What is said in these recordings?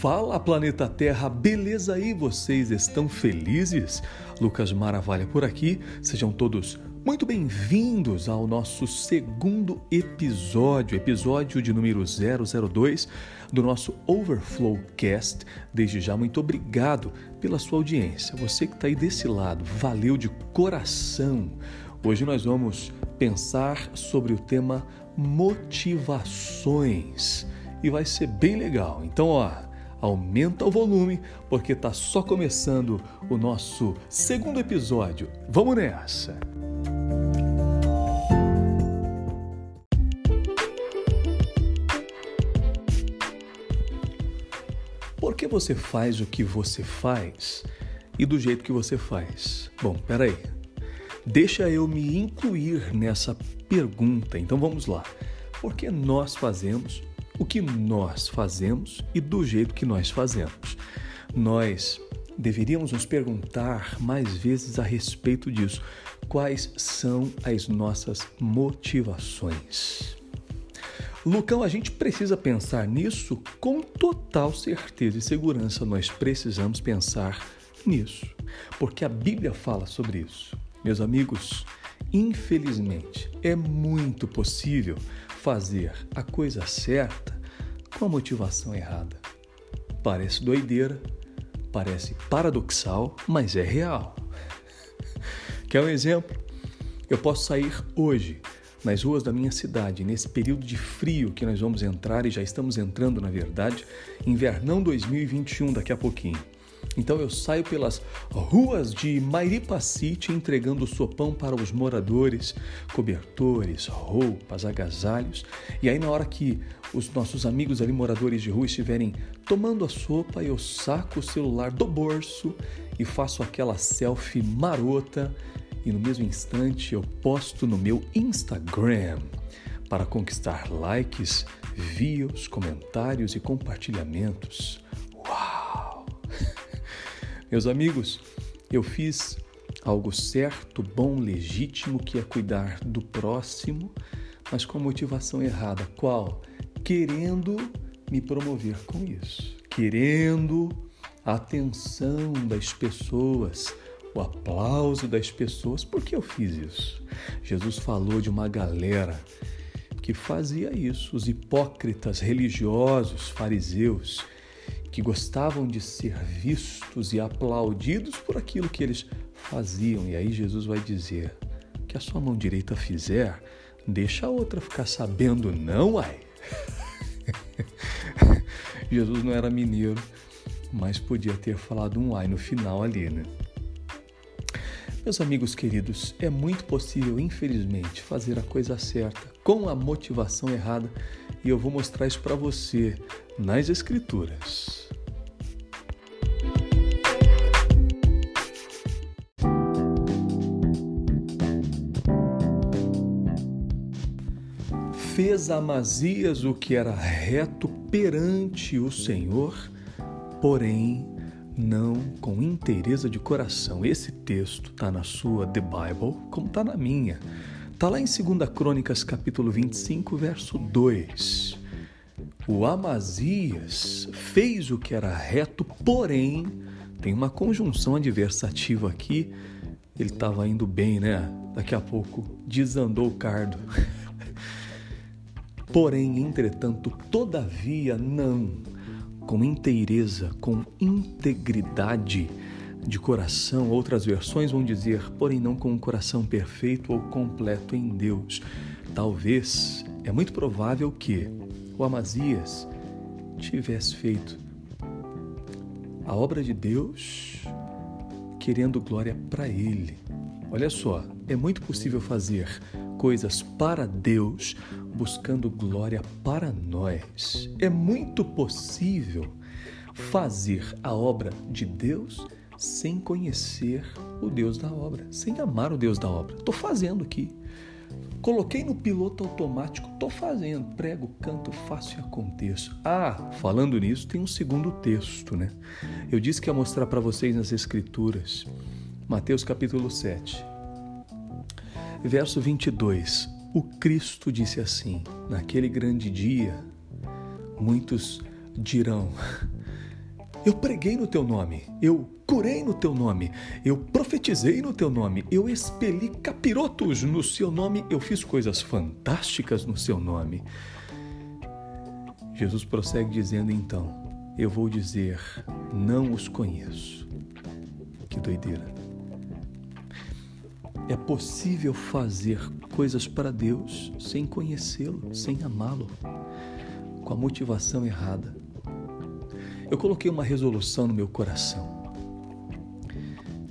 Fala planeta Terra, beleza aí? Vocês estão felizes? Lucas Maravalha por aqui, sejam todos muito bem-vindos ao nosso segundo episódio, episódio de número 002 do nosso Overflow Cast. Desde já, muito obrigado pela sua audiência. Você que está aí desse lado, valeu de coração. Hoje nós vamos pensar sobre o tema motivações e vai ser bem legal. Então, ó, aumenta o volume porque tá só começando o nosso segundo episódio. Vamos nessa. Por que você faz o que você faz e do jeito que você faz? Bom, peraí. Deixa eu me incluir nessa pergunta. Então vamos lá. Por que nós fazemos o que nós fazemos e do jeito que nós fazemos. Nós deveríamos nos perguntar mais vezes a respeito disso. Quais são as nossas motivações? Lucão, a gente precisa pensar nisso com total certeza e segurança. Nós precisamos pensar nisso, porque a Bíblia fala sobre isso. Meus amigos, infelizmente, é muito possível fazer a coisa certa com a motivação errada. Parece doideira, parece paradoxal, mas é real. Quer um exemplo? Eu posso sair hoje nas ruas da minha cidade, nesse período de frio que nós vamos entrar e já estamos entrando, na verdade, invernão 2021 daqui a pouquinho. Então eu saio pelas ruas de Mairipacite entregando sopão para os moradores, cobertores, roupas, agasalhos. E aí na hora que os nossos amigos ali moradores de rua estiverem tomando a sopa, eu saco o celular do bolso e faço aquela selfie marota e no mesmo instante eu posto no meu Instagram para conquistar likes, views, comentários e compartilhamentos. Meus amigos, eu fiz algo certo, bom, legítimo, que é cuidar do próximo, mas com motivação errada. Qual? Querendo me promover com isso, querendo a atenção das pessoas, o aplauso das pessoas. Por que eu fiz isso? Jesus falou de uma galera que fazia isso, os hipócritas religiosos, fariseus que gostavam de ser vistos e aplaudidos por aquilo que eles faziam. E aí Jesus vai dizer: que a sua mão direita fizer, deixa a outra ficar sabendo, não, ai. Jesus não era mineiro, mas podia ter falado um ai no final ali, né? Meus amigos queridos, é muito possível, infelizmente, fazer a coisa certa com a motivação errada e eu vou mostrar isso para você nas Escrituras. Fez Amazias o que era reto perante o Senhor, porém não com inteireza de coração. Esse texto está na sua The Bible, como está na minha. Está lá em 2 Crônicas, capítulo 25, verso 2 o Amazias fez o que era reto, porém, tem uma conjunção adversativa aqui. Ele estava indo bem, né? Daqui a pouco desandou o cardo. porém, entretanto, todavia, não, com inteireza, com integridade de coração. Outras versões vão dizer, porém, não com um coração perfeito ou completo em Deus. Talvez, é muito provável que o Amazias tivesse feito a obra de Deus querendo glória para Ele. Olha só, é muito possível fazer coisas para Deus buscando glória para nós. É muito possível fazer a obra de Deus sem conhecer o Deus da obra, sem amar o Deus da obra. Estou fazendo aqui. Coloquei no piloto automático, tô fazendo, prego, canto, faço e aconteço. Ah, falando nisso, tem um segundo texto, né? Eu disse que ia mostrar para vocês nas Escrituras, Mateus capítulo 7, verso 22. O Cristo disse assim: Naquele grande dia, muitos dirão: Eu preguei no teu nome, eu curei no teu nome, eu profetizei no teu nome, eu expeli capirotos no seu nome, eu fiz coisas fantásticas no seu nome. Jesus prossegue dizendo então: Eu vou dizer, não os conheço. Que doideira. É possível fazer coisas para Deus sem conhecê-lo, sem amá-lo, com a motivação errada. Eu coloquei uma resolução no meu coração.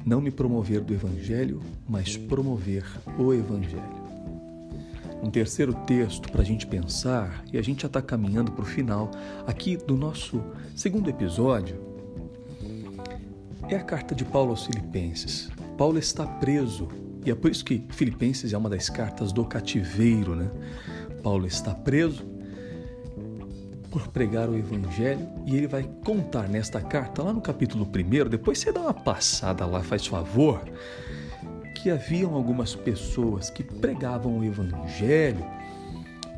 Não me promover do Evangelho, mas promover o Evangelho. Um terceiro texto para a gente pensar, e a gente já está caminhando para o final aqui do nosso segundo episódio, é a carta de Paulo aos Filipenses. Paulo está preso, e é por isso que Filipenses é uma das cartas do cativeiro, né? Paulo está preso por pregar o Evangelho e ele vai contar nesta carta, lá no capítulo 1, depois você dá uma passada lá, faz favor que haviam algumas pessoas que pregavam o evangelho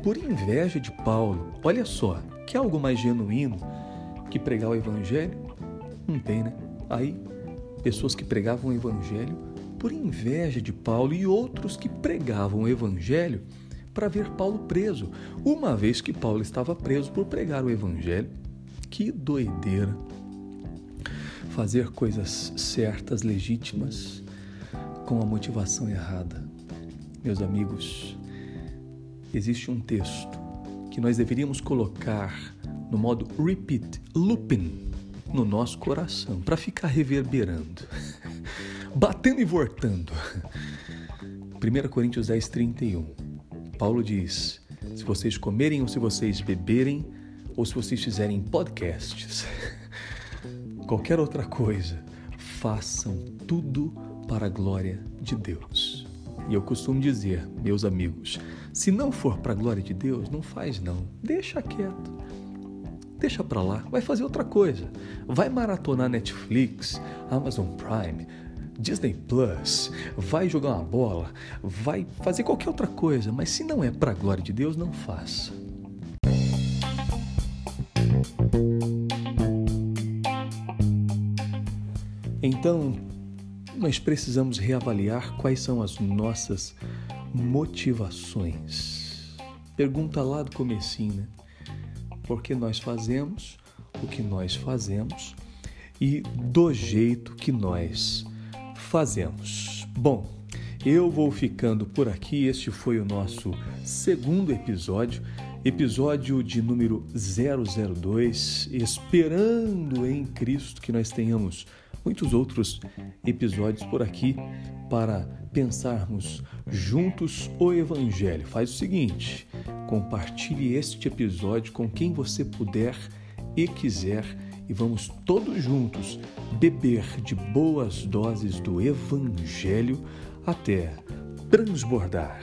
por inveja de Paulo. Olha só, que algo mais genuíno que pregar o evangelho? Não tem, né? Aí, pessoas que pregavam o evangelho por inveja de Paulo e outros que pregavam o evangelho para ver Paulo preso, uma vez que Paulo estava preso por pregar o evangelho. Que doideira! Fazer coisas certas, legítimas, com a motivação errada. Meus amigos, existe um texto que nós deveríamos colocar no modo repeat, looping no nosso coração, para ficar reverberando, batendo e voltando. 1 Coríntios 10, 31. Paulo diz: Se vocês comerem ou se vocês beberem, ou se vocês fizerem podcasts, qualquer outra coisa, façam tudo para a glória de Deus. E eu costumo dizer, meus amigos, se não for para a glória de Deus, não faz não. Deixa quieto. Deixa para lá, vai fazer outra coisa. Vai maratonar Netflix, Amazon Prime, Disney Plus, vai jogar uma bola, vai fazer qualquer outra coisa, mas se não é para a glória de Deus, não faça. Então, nós precisamos reavaliar quais são as nossas motivações. Pergunta lá do comecinho, né? Por que nós fazemos o que nós fazemos e do jeito que nós fazemos. Bom, eu vou ficando por aqui. Este foi o nosso segundo episódio, episódio de número 002, esperando em Cristo que nós tenhamos muitos outros episódios por aqui para pensarmos juntos o Evangelho. Faz o seguinte: compartilhe este episódio com quem você puder e quiser e vamos todos juntos beber de boas doses do Evangelho até transbordar.